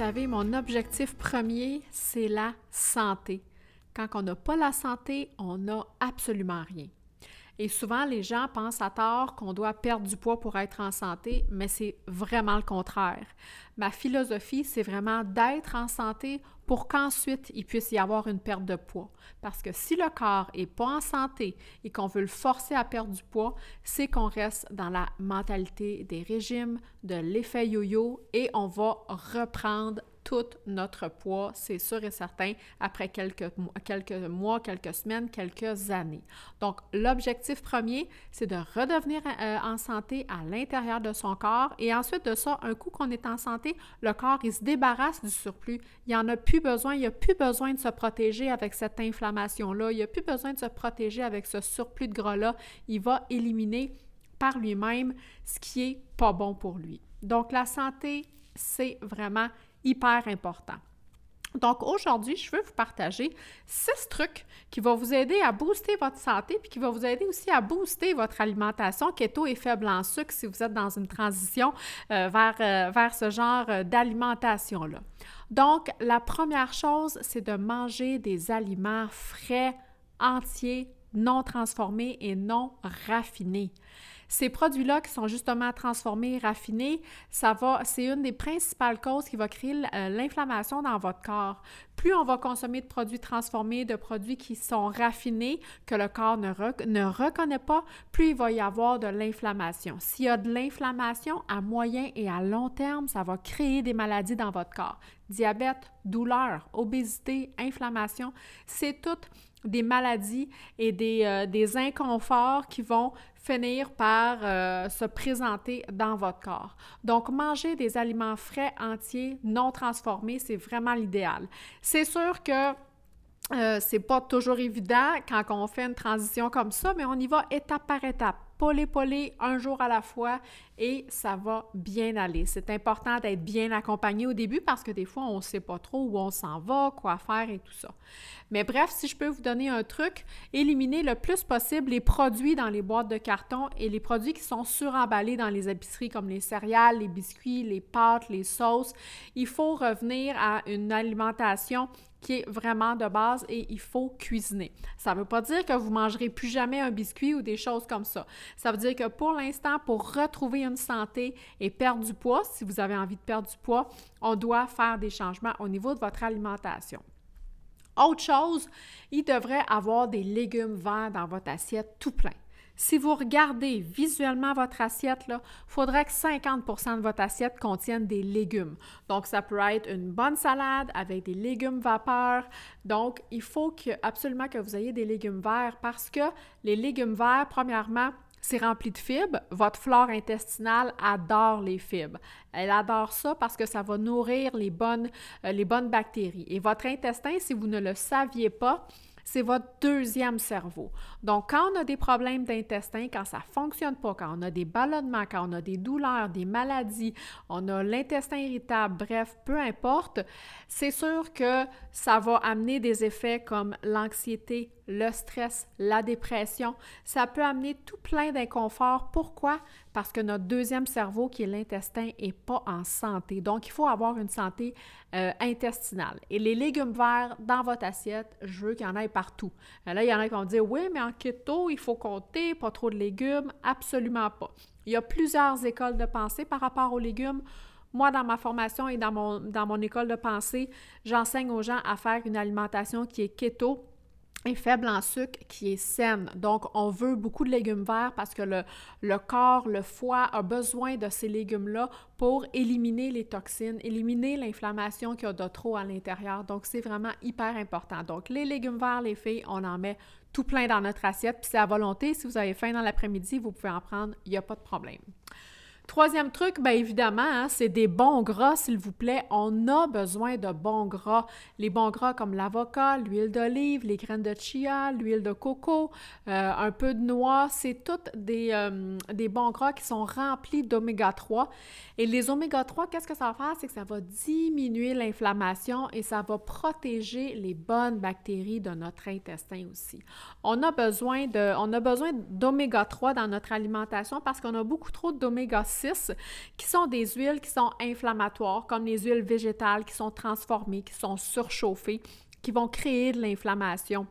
Vous savez, mon objectif premier, c'est la santé. Quand on n'a pas la santé, on n'a absolument rien. Et souvent, les gens pensent à tort qu'on doit perdre du poids pour être en santé, mais c'est vraiment le contraire. Ma philosophie, c'est vraiment d'être en santé pour qu'ensuite il puisse y avoir une perte de poids. Parce que si le corps n'est pas en santé et qu'on veut le forcer à perdre du poids, c'est qu'on reste dans la mentalité des régimes, de l'effet yo-yo et on va reprendre tout notre poids, c'est sûr et certain, après quelques, mois, quelques semaines, quelques années. Donc, l'objectif premier, c'est de redevenir euh, en santé à l'intérieur de son corps et ensuite de ça, un coup qu'on est en santé, le corps, il se débarrasse du surplus. Il n'y en a plus besoin, il n'y a plus besoin de se protéger avec cette inflammation-là, il n'y a plus besoin de se protéger avec ce surplus de gras-là. Il va éliminer par lui-même ce qui est pas bon pour lui. Donc, la santé, c'est vraiment hyper important. Donc aujourd'hui, je veux vous partager six trucs qui vont vous aider à booster votre santé puis qui vont vous aider aussi à booster votre alimentation keto et faible en sucre si vous êtes dans une transition euh, vers, euh, vers ce genre euh, d'alimentation-là. Donc, la première chose, c'est de manger des aliments frais, entiers, non transformés et non raffinés. Ces produits-là qui sont justement transformés, raffinés, ça va, c'est une des principales causes qui va créer euh, l'inflammation dans votre corps. Plus on va consommer de produits transformés, de produits qui sont raffinés, que le corps ne, ne reconnaît pas, plus il va y avoir de l'inflammation. S'il y a de l'inflammation à moyen et à long terme, ça va créer des maladies dans votre corps. Diabète, douleur, obésité, inflammation, c'est toutes des maladies et des, euh, des, inconforts qui vont finir par euh, se présenter dans votre corps. Donc, manger des aliments frais, entiers, non transformés, c'est vraiment l'idéal. C'est sûr que euh, c'est pas toujours évident quand on fait une transition comme ça, mais on y va étape par étape polé un jour à la fois et ça va bien aller. C'est important d'être bien accompagné au début parce que des fois, on ne sait pas trop où on s'en va, quoi faire et tout ça. Mais bref, si je peux vous donner un truc, éliminez le plus possible les produits dans les boîtes de carton et les produits qui sont suremballés dans les épiceries comme les céréales, les biscuits, les pâtes, les sauces. Il faut revenir à une alimentation qui est vraiment de base et il faut cuisiner. Ça ne veut pas dire que vous mangerez plus jamais un biscuit ou des choses comme ça. Ça veut dire que pour l'instant, pour retrouver une santé et perdre du poids, si vous avez envie de perdre du poids, on doit faire des changements au niveau de votre alimentation. Autre chose, il devrait avoir des légumes verts dans votre assiette tout plein. Si vous regardez visuellement votre assiette, il faudrait que 50% de votre assiette contienne des légumes. Donc, ça peut être une bonne salade avec des légumes vapeur. Donc, il faut absolument que vous ayez des légumes verts parce que les légumes verts, premièrement, c'est rempli de fibres. Votre flore intestinale adore les fibres. Elle adore ça parce que ça va nourrir les bonnes, euh, les bonnes bactéries. Et votre intestin, si vous ne le saviez pas, c'est votre deuxième cerveau. Donc, quand on a des problèmes d'intestin, quand ça ne fonctionne pas, quand on a des ballonnements, quand on a des douleurs, des maladies, on a l'intestin irritable, bref, peu importe, c'est sûr que ça va amener des effets comme l'anxiété, le stress, la dépression. Ça peut amener tout plein d'inconfort. Pourquoi? Parce que notre deuxième cerveau, qui est l'intestin, n'est pas en santé. Donc, il faut avoir une santé euh, intestinale. Et les légumes verts dans votre assiette, je veux qu'il y en ait partout. Euh, là, il y en a qui vont dire, oui, mais en keto, il faut compter, pas trop de légumes. Absolument pas. Il y a plusieurs écoles de pensée par rapport aux légumes. Moi, dans ma formation et dans mon, dans mon école de pensée, j'enseigne aux gens à faire une alimentation qui est keto est faible en sucre, qui est saine. Donc, on veut beaucoup de légumes verts parce que le, le corps, le foie a besoin de ces légumes-là pour éliminer les toxines, éliminer l'inflammation qu'il y a de trop à l'intérieur. Donc, c'est vraiment hyper important. Donc, les légumes verts, les filles, on en met tout plein dans notre assiette, puis c'est à volonté. Si vous avez faim dans l'après-midi, vous pouvez en prendre, il n'y a pas de problème. Troisième truc, bien évidemment, hein, c'est des bons gras, s'il vous plaît. On a besoin de bons gras. Les bons gras comme l'avocat, l'huile d'olive, les graines de chia, l'huile de coco, euh, un peu de noix, c'est tous des, euh, des bons gras qui sont remplis d'oméga 3. Et les oméga 3, qu'est-ce que ça va faire? C'est que ça va diminuer l'inflammation et ça va protéger les bonnes bactéries de notre intestin aussi. On a besoin on a besoin d'oméga 3 dans notre alimentation parce qu'on a beaucoup trop d'oméga 6 qui sont des huiles qui sont inflammatoires, comme les huiles végétales qui sont transformées, qui sont surchauffées, qui vont créer de l'inflammation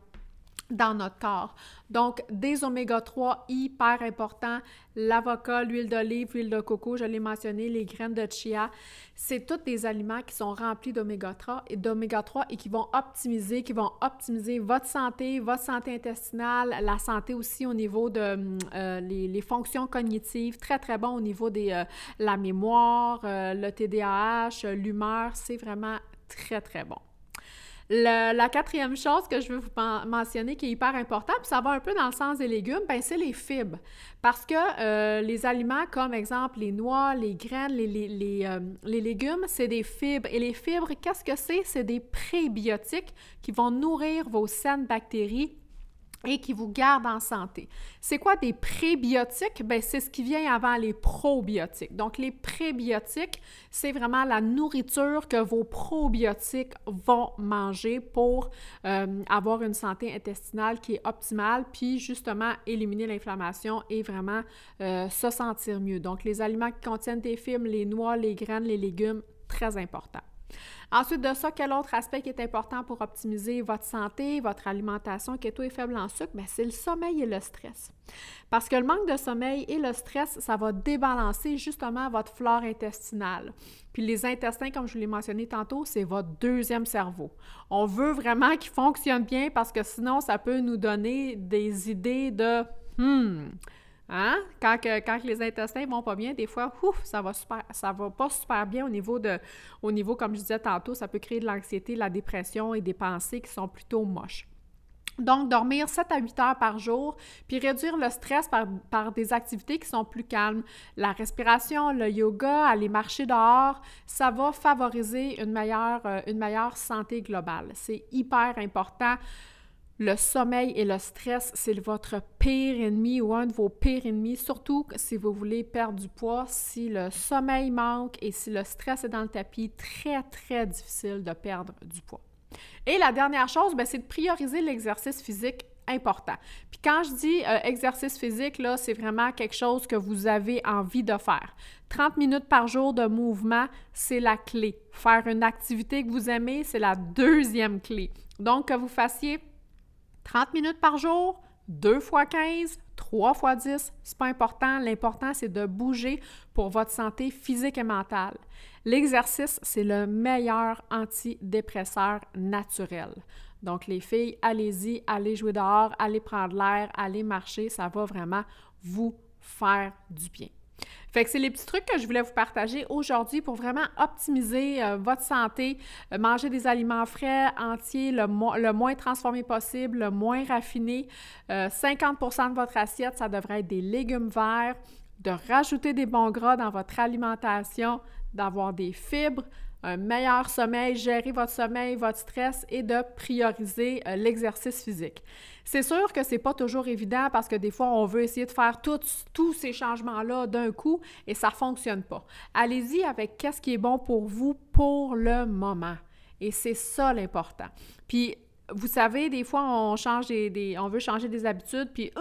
dans notre corps. Donc, des oméga 3 hyper importants, l'avocat, l'huile d'olive, l'huile de coco, je l'ai mentionné, les graines de chia, c'est tous des aliments qui sont remplis d'oméga 3 et d'oméga 3 et qui vont optimiser, qui vont optimiser votre santé, votre santé intestinale, la santé aussi au niveau de euh, les, fonctions cognitives, très très bon au niveau de euh, la mémoire, euh, le TDAH, l'humeur, c'est vraiment très très bon la quatrième chose que je veux vous mentionner qui est hyper importante, puis ça va un peu dans le sens des légumes, ben c'est les fibres. Parce que euh, les aliments comme exemple les noix, les graines, euh, les légumes, c'est des fibres. Et les fibres, qu'est-ce que c'est? C'est des prébiotiques qui vont nourrir vos saines bactéries et qui vous garde en santé. C'est quoi des prébiotiques? Ben, c'est ce qui vient avant les probiotiques. Donc, les prébiotiques, c'est vraiment la nourriture que vos probiotiques vont manger pour euh, avoir une santé intestinale qui est optimale, puis justement éliminer l'inflammation et vraiment euh, se sentir mieux. Donc, les aliments qui contiennent des fibres, les noix, les graines, les légumes, très important. Ensuite de ça, quel autre aspect qui est important pour optimiser votre santé, votre alimentation, keto et faible en sucre? Bien, c'est le sommeil et le stress. Parce que le manque de sommeil et le stress, ça va débalancer justement votre flore intestinale. Puis les intestins, comme je vous l'ai mentionné tantôt, c'est votre deuxième cerveau. On veut vraiment qu'il fonctionne bien parce que sinon, ça peut nous donner des idées de hmm, Hein? Quand, quand les intestins vont pas bien, des fois, ouf, ça va va pas super bien au niveau de, au niveau, comme je disais tantôt, ça peut créer de l'anxiété, de la dépression et des pensées qui sont plutôt moches. Donc, dormir 7 à 8 heures par jour, puis réduire le stress par, par, des activités qui sont plus calmes. La respiration, le yoga, aller marcher dehors, ça va favoriser une meilleure, euh, une meilleure santé globale. C'est hyper important le sommeil et le stress, c'est votre pire ennemi ou un de vos pires ennemis, surtout si vous voulez perdre du poids. Si le sommeil manque et si le stress est dans le tapis, très, très difficile de perdre du poids. Et la dernière chose, ben, c'est de prioriser l'exercice physique important. Puis quand je dis euh, exercice physique, là, c'est vraiment quelque chose que vous avez envie de faire. 30 minutes par jour de mouvement, c'est la clé. Faire une activité que vous aimez, c'est la deuxième clé. Donc, que vous fassiez 30 minutes par jour, 2 fois 15, 3 fois 10, c'est pas important. L'important, c'est de bouger pour votre santé physique et mentale. L'exercice, c'est le meilleur antidépresseur naturel. Donc, les filles, allez-y, allez jouer dehors, allez prendre l'air, allez marcher, ça va vraiment vous faire du bien. Fait que c'est les petits trucs que je voulais vous partager aujourd'hui pour vraiment optimiser euh, votre santé, euh, manger des aliments frais, entiers, le, moins transformés possible, le moins raffiné. 50% euh, de votre assiette, ça devrait être des légumes verts, de rajouter des bons gras dans votre alimentation, d'avoir des fibres, un meilleur sommeil, gérer votre sommeil, votre stress et de prioriser euh, l'exercice physique. C'est sûr que c'est pas toujours évident parce que des fois, on veut essayer de faire tous ces changements-là d'un coup et ça fonctionne pas. Allez-y avec qu'est-ce qui est bon pour vous pour le moment. Et c'est ça l'important. Puis, vous savez, des fois, on change des, on veut changer des habitudes, puis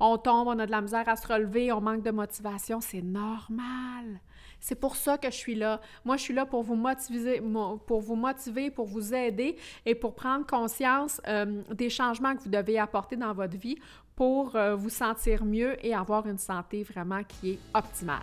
on tombe, on a de la misère à se relever, on manque de motivation. C'est normal. C'est pour ça que je suis là. Moi, je suis là pour vous motiver, pour vous motiver, pour vous aider et pour prendre conscience euh, des changements que vous devez apporter dans votre vie pour euh, vous sentir mieux et avoir une santé vraiment qui est optimale.